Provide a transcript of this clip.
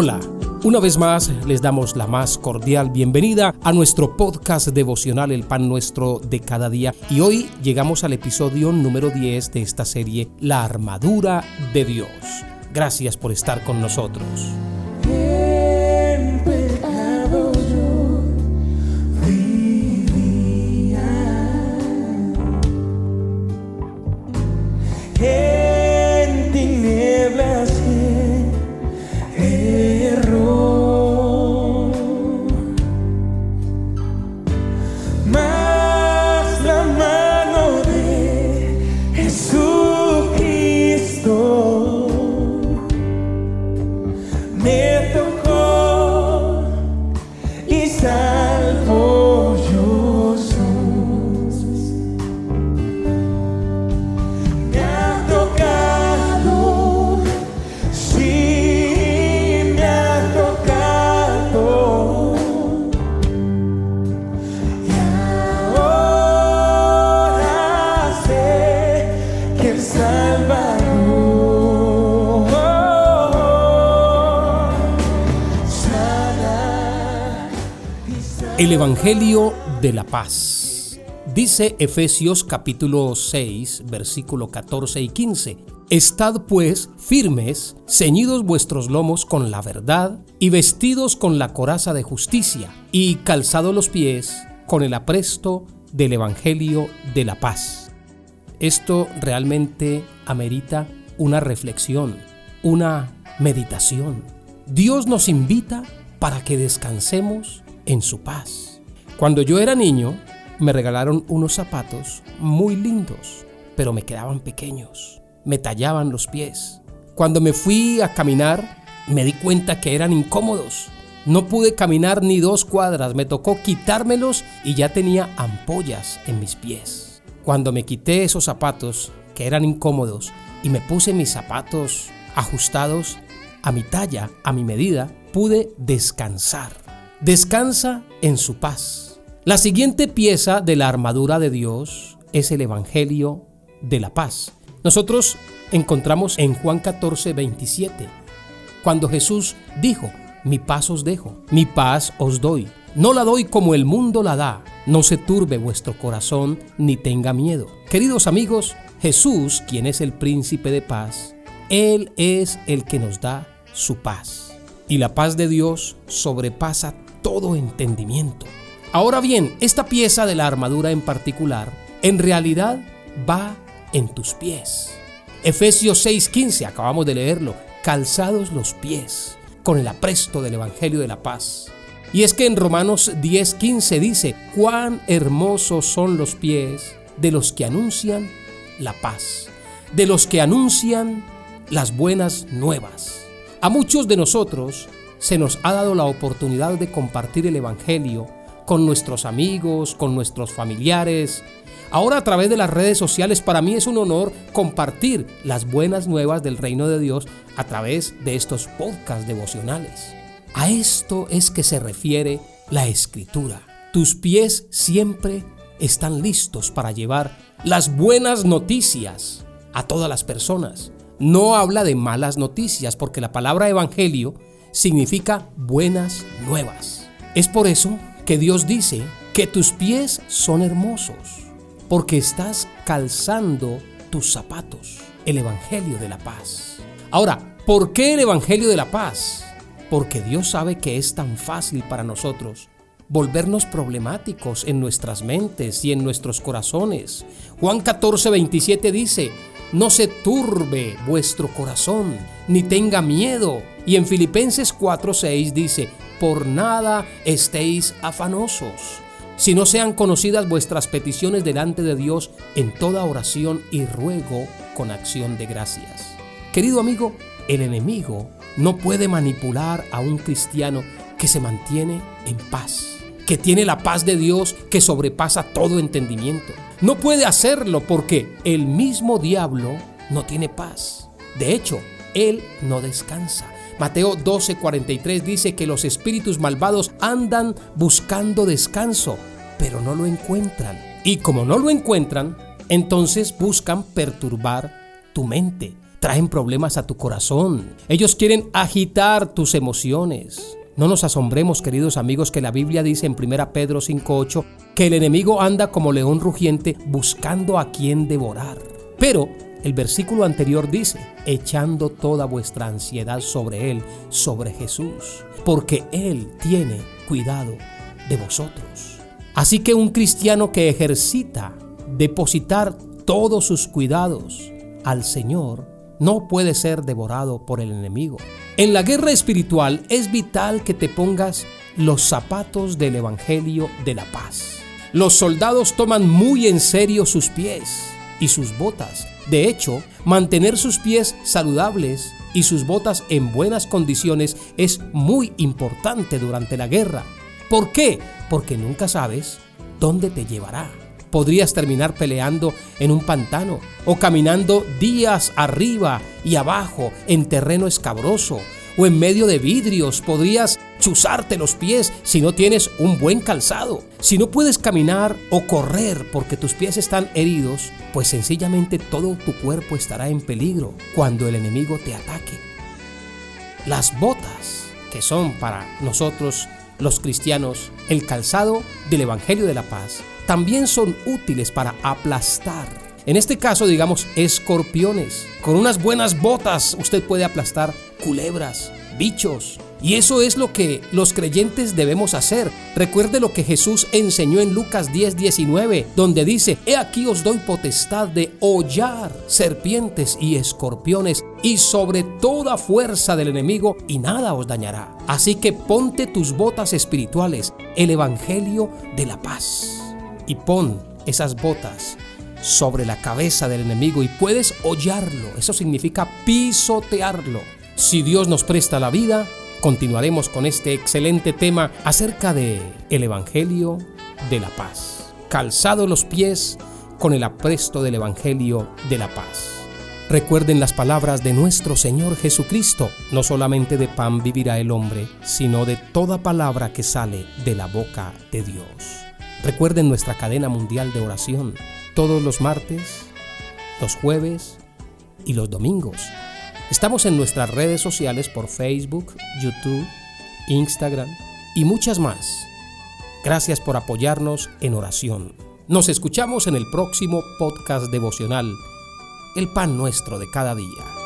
Hola, una vez más les damos la más cordial bienvenida a nuestro podcast devocional El Pan Nuestro de cada día y hoy llegamos al episodio número 10 de esta serie La Armadura de Dios. Gracias por estar con nosotros. El Evangelio de la Paz. Dice Efesios capítulo 6, versículo 14 y 15. Estad pues firmes, ceñidos vuestros lomos con la verdad y vestidos con la coraza de justicia y calzados los pies con el apresto del Evangelio de la Paz. Esto realmente amerita una reflexión, una meditación. Dios nos invita para que descansemos en su paz. Cuando yo era niño, me regalaron unos zapatos muy lindos, pero me quedaban pequeños, me tallaban los pies. Cuando me fui a caminar, me di cuenta que eran incómodos. No pude caminar ni dos cuadras, me tocó quitármelos y ya tenía ampollas en mis pies. Cuando me quité esos zapatos, que eran incómodos, y me puse mis zapatos ajustados a mi talla, a mi medida, pude descansar descansa en su paz. La siguiente pieza de la armadura de Dios es el Evangelio de la paz. Nosotros encontramos en Juan 14, 27, cuando Jesús dijo, mi paz os dejo, mi paz os doy. No la doy como el mundo la da. No se turbe vuestro corazón ni tenga miedo. Queridos amigos, Jesús, quien es el príncipe de paz, Él es el que nos da su paz. Y la paz de Dios sobrepasa todo entendimiento. Ahora bien, esta pieza de la armadura en particular, en realidad va en tus pies. Efesios 6:15, acabamos de leerlo, calzados los pies con el apresto del Evangelio de la paz. Y es que en Romanos 10:15 dice, cuán hermosos son los pies de los que anuncian la paz, de los que anuncian las buenas nuevas. A muchos de nosotros se nos ha dado la oportunidad de compartir el Evangelio con nuestros amigos, con nuestros familiares. Ahora a través de las redes sociales para mí es un honor compartir las buenas nuevas del reino de Dios a través de estos podcasts devocionales. A esto es que se refiere la escritura. Tus pies siempre están listos para llevar las buenas noticias a todas las personas. No habla de malas noticias porque la palabra evangelio significa buenas nuevas. Es por eso que Dios dice que tus pies son hermosos, porque estás calzando tus zapatos, el Evangelio de la paz. Ahora, ¿por qué el Evangelio de la paz? Porque Dios sabe que es tan fácil para nosotros volvernos problemáticos en nuestras mentes y en nuestros corazones. Juan 14, 27 dice, no se turbe vuestro corazón, ni tenga miedo. Y en Filipenses 4:6 dice, por nada estéis afanosos, si no sean conocidas vuestras peticiones delante de Dios en toda oración y ruego con acción de gracias. Querido amigo, el enemigo no puede manipular a un cristiano que se mantiene en paz que tiene la paz de Dios que sobrepasa todo entendimiento. No puede hacerlo porque el mismo diablo no tiene paz. De hecho, él no descansa. Mateo 12:43 dice que los espíritus malvados andan buscando descanso, pero no lo encuentran. Y como no lo encuentran, entonces buscan perturbar tu mente, traen problemas a tu corazón. Ellos quieren agitar tus emociones. No nos asombremos, queridos amigos, que la Biblia dice en 1 Pedro 5.8 que el enemigo anda como león rugiente buscando a quien devorar. Pero el versículo anterior dice, echando toda vuestra ansiedad sobre Él, sobre Jesús, porque Él tiene cuidado de vosotros. Así que un cristiano que ejercita depositar todos sus cuidados al Señor no puede ser devorado por el enemigo. En la guerra espiritual es vital que te pongas los zapatos del Evangelio de la paz. Los soldados toman muy en serio sus pies y sus botas. De hecho, mantener sus pies saludables y sus botas en buenas condiciones es muy importante durante la guerra. ¿Por qué? Porque nunca sabes dónde te llevará podrías terminar peleando en un pantano o caminando días arriba y abajo en terreno escabroso o en medio de vidrios. Podrías chuzarte los pies si no tienes un buen calzado. Si no puedes caminar o correr porque tus pies están heridos, pues sencillamente todo tu cuerpo estará en peligro cuando el enemigo te ataque. Las botas, que son para nosotros los cristianos el calzado del Evangelio de la Paz, también son útiles para aplastar. En este caso, digamos, escorpiones. Con unas buenas botas usted puede aplastar culebras, bichos. Y eso es lo que los creyentes debemos hacer. Recuerde lo que Jesús enseñó en Lucas 10, 19, donde dice, He aquí os doy potestad de hollar serpientes y escorpiones y sobre toda fuerza del enemigo y nada os dañará. Así que ponte tus botas espirituales, el Evangelio de la paz y pon esas botas sobre la cabeza del enemigo y puedes hollarlo. Eso significa pisotearlo. Si Dios nos presta la vida, continuaremos con este excelente tema acerca de el evangelio de la paz. Calzado los pies con el apresto del evangelio de la paz. Recuerden las palabras de nuestro Señor Jesucristo, no solamente de pan vivirá el hombre, sino de toda palabra que sale de la boca de Dios. Recuerden nuestra cadena mundial de oración todos los martes, los jueves y los domingos. Estamos en nuestras redes sociales por Facebook, YouTube, Instagram y muchas más. Gracias por apoyarnos en oración. Nos escuchamos en el próximo podcast devocional, El pan nuestro de cada día.